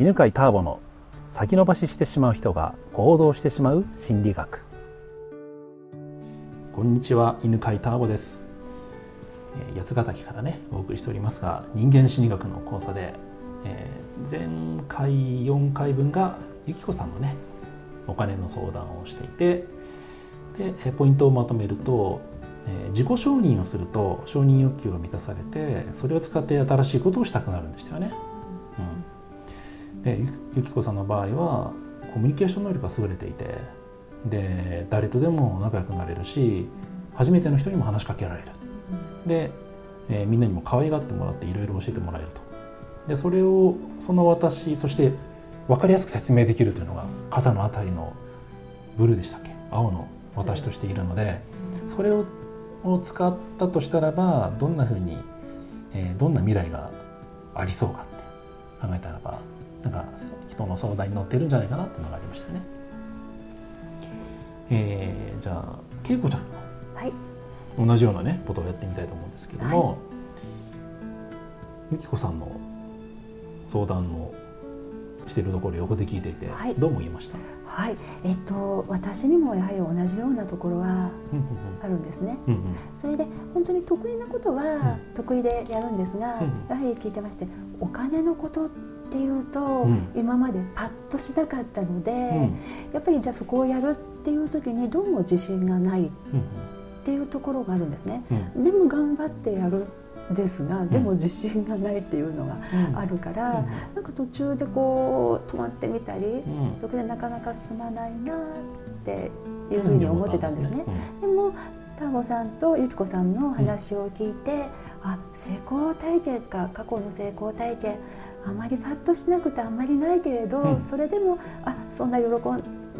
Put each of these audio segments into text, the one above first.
犬飼ターボの先延ばししてしまう人が行動してしまう心理学こんにちは犬飼ターボです八ヶ岳からねお送りしておりますが人間心理学の講座で、えー前回4回分がゆきこさんのねお金の相談をしていてでポイントをまとめると、えー自己承認をすると承認欲求が満たされてそれを使って新しいことをしたくなるんでしたよね。うん、でゆゆきこさんの場合はコミュニケーション能力が優れていてで誰とでも仲良くなれるし初めての人にも話しかけられる。で、えーみんなにも可愛がってもらっていろいろ教えてもらえると。でそれをその私そして分かりやすく説明できるというのが肩のあたりのブルーでしたっけ？青の私としているのでそれをを使ったとしたらばどんなふうに、えーどんな未来がありそうかって考えたらばなんか人の相談に乗ってるんじゃないかなっていうのがありましたね。えーじゃあ恵子ちゃんのはい、同じようなねことをやってみたいと思うんですけども、ゆきこさんの相談のしているところを横で聞いていて、はい。どう思いました、はい、えっと私にもやはり同じようなところはうんあるんですね。うんうん。それで本当に得意なことは得意でやるんですが、うん。やはり聞いてましてお金のことっていうと、うん。今までパッとしなかったので、うん。うんやっぱりじゃあそこをやるっていう時にどうも自信がないっうん。ていうところがあるんですね。うん。でも頑張ってやるんですが、でも自信がないっていうのがうん。あるから、なんか途中でこう止まってみたり、うん。そこでなかなか進まないなっていうふうに思ってたんですね。でもターボさんとゆきこさんの話を聞いて、あ成功体験か過去の成功体験あまりパッとしなくてあんまりないけれど、うん。それでもあそんな喜ん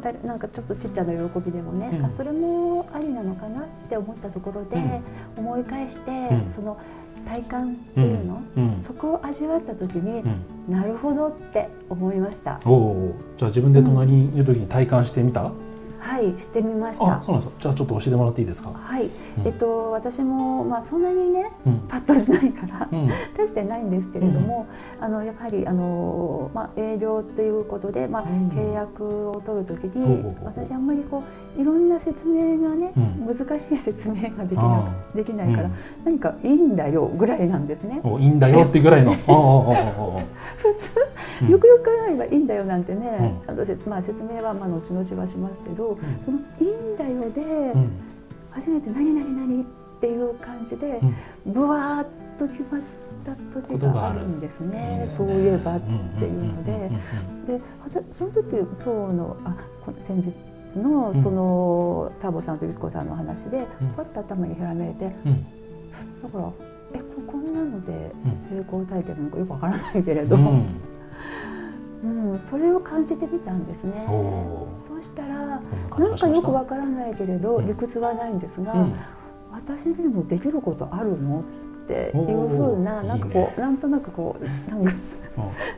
だなんかちょっとちっちゃな喜びでもね、うん。あそれもありなのかなって思ったところで、思い返して、うん。その体感っていうの、そこを味わった時に、うん。なるほどって思いました。おおじゃあ自分で隣にいる時に体感してみた、はい、してみました。あそうなんですか。じゃあちょっと教えてもらっていいですか、はい、うん。えっと私もまあそんなにねうん。パッとしないからうん。大してないんですけれども、あのやはりあのまあ営業ということでまあうん。契約を取るときに、私あんまりこういろんな説明がね、うん。難しい説明ができあなできないから、何かいいんだよぐらいなんですね。おいいんだよってぐらいの。普通うんよくよく考えればいいんだよなんてね、うん。ちゃんと説,、まあ、説明はまあ後々はしますけど、ん。その「いいんだよ」で、うん。初めて「何々何」っていう感じでうん。ぶわーっと決まった時があるんですね。そういえばっていうので。でその時今日のあこ先日のうん。その、ターボさんとゆきこさんの話でうん。パッと頭にひらめいてだうん。からえここんなのでうん。成功体験なのかよくわからないけれど、うんうん、それを感じてみたんですね。そうしたらなんかよくわわからないけれど、うん。理屈はないんですが、うん。私にもできることあるのっていうふうななんかこうなんとなくこうなんか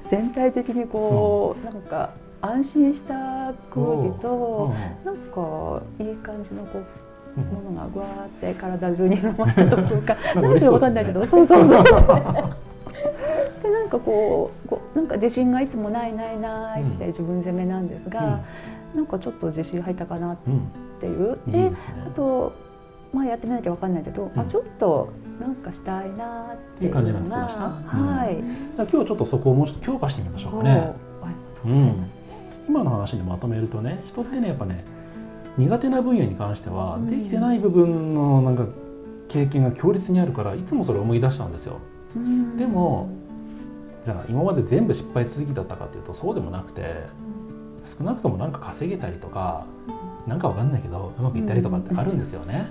全体的にこう、なんか安心した空気と、なんかいい感じのこううん。ものがぐわーって体中に広まったというかなんかなんでわかんないけど、そうそうそうそう。でなんかこうこうなんか自信がいつもないないないって自分責めなんですが、なんかちょっと自信入ったかなっうんていう。いいでねあとまあやってみなきゃわかんないけど、うんあちょっとなんかしたいなっていう感じになってきました？はい。じゃあ今日ちょっとそこをもうちょっと強化してみましょうかね。ありがとうございます。今の話にまとめるとね人ってねやっぱね苦手な分野に関してはうんできてない部分のなんか経験が強烈にあるからいつもそれを思い出しちゃうんですよ。うんでもじゃあ今まで全部失敗続きだったかというとそうでもなくて少なくともなんか稼げたりとかなんかわかんないけどうまくいったりとかってあるんですよね。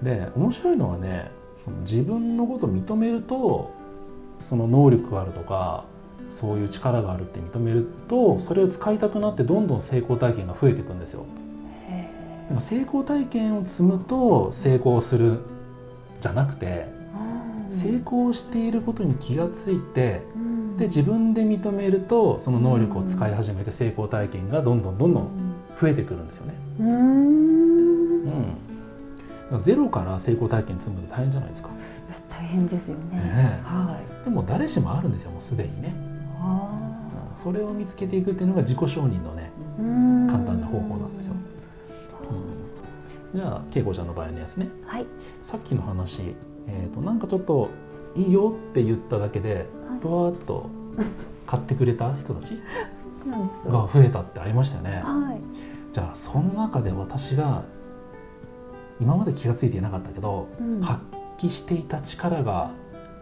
うん、で面白いのはねその自分のことを認めるとその能力があるとかそういう力があるって認めるとそれを使いたくなってどんどん成功体験が増えていくんですよ。へでも成功体験を積むと成功するじゃなくてー成功していることに気がついてうんで自分で認めるとその能力を使い始めて成功体験がどんどんどんどん増えてくるんですよね。うんうんゼロから成功体験積むの大変じゃないですか。大変ですよね。ねえはでも誰しもあるんですよもうすでにね。い。それを見つけていくっていうのが自己承認のね簡単な方法なんですよ。うん、じゃあ恵子ちゃんの場合のやつね、はい、さっきの話、えーと、なんかちょっといいよって言っただけでぶわっと買ってくれた人たちが増えたってありましたよね。はい、じゃあその中で私が今まで気が付いていなかったけど、うん、発揮していた力が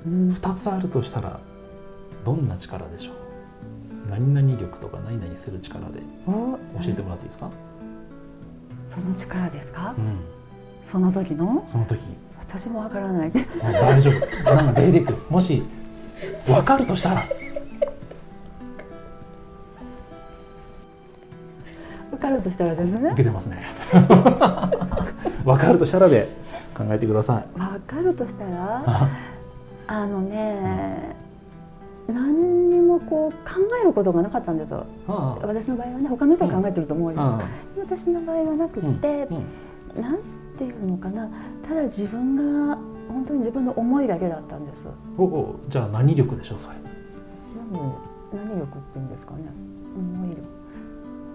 2つあるとしたらどんな力でしょう？何々力とか何々する力で教えてもらっていいですか？その力ですか、うん、その時の？その時私もわからない。大丈夫。なんか出てくる。もし分かるとしたら。分かるとしたらですね。受けてますね。分かるとしたらで考えてください。分かるとしたらあ。のね、何にもこう考えることがなかったんですよ。私の場合はね他の人は考えてると思うよ。私の場合はなくて、うん。うん、なんていうのかな。ただ自分が本当に自分の思いだけだったんです。おおじゃあ何力でしょうそれ。何何力って言うんですかね。思い力。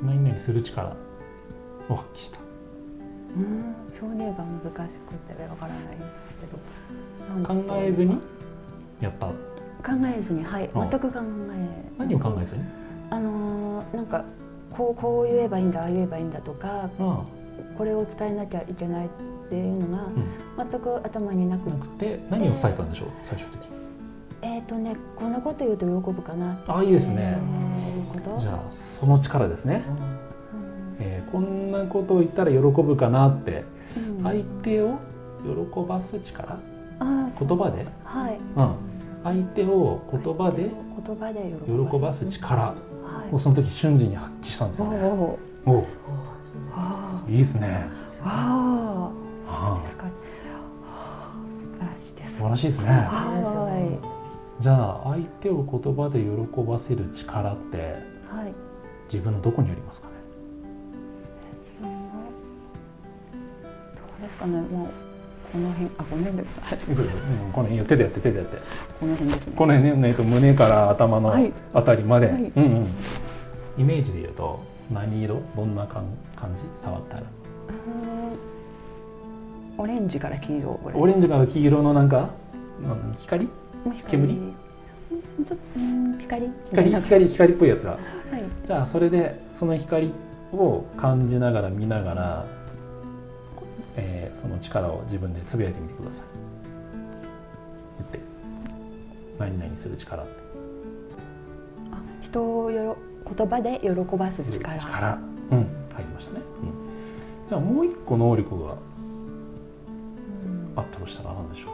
何々する力。を発揮した。うん。表現が難しくてわからないんですけど。考えずに？やった。考えずにはい。全く考え何を考えずに？あのー、なんかこうこう言えばいいんだああ言えばいいんだとかこれを伝えなきゃいけないっていうのが、全く頭になく。て何を伝えたんでしょう？最終的に。えっ、とねこんなこと言うと喜ぶかなあいいですね、じゃあその力ですね、うん、えー、こんなことを言ったら喜ぶかなって、うん、相手を喜ばす力？あ言葉で、はい、うん。相手を言葉で？言葉で喜ばす。力。をその時瞬時に発揮したんですよね。おおいいですね。ああ、そうですか。素晴らしいです。素晴らしいですね。はい。じゃあ相手を言葉で喜ばせる力って、はい、自分のどこにありますかね？どうですかね？もうこの辺あこの辺で、はい、そううん、この辺手でやって手でやってこの辺ですねこの辺ね、えっと、胸から頭のあたりまで、はい、うんうんイメージで言うと何色？どんな感じ？触ったら。オレンジから黄色オレンジから黄色のなんか光？煙？ちょっと光。光？光？光っぽいやつが、はい、じゃあそれでその光を感じながら見ながらえー、その力を自分でつぶやいてみてください。言って。何々する力って。あ人をよろ言葉で喜ばす力。力。うん。入りましたね、うん、じゃあもう一個能力があったとしたら何でしょ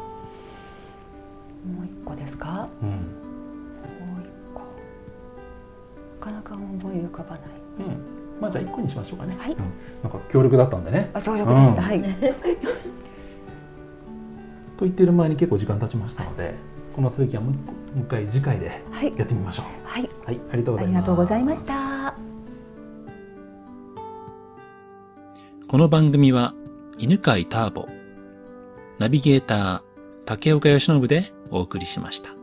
う、もう一個ですか、うん、もう一個。なかなか思い浮かばない、うん。まあじゃあ一個にしましょうかね。はい。うん、なんか協力だったんでね。あ協力でした。うん、はい。と言ってる前に結構時間経ちましたので、この続きはもう一回次回でやってみましょう。はい。はい、ありがとうございます。ありがとうございました。この番組は犬飼ターボ、ナビゲーター竹岡由伸でお送りしました。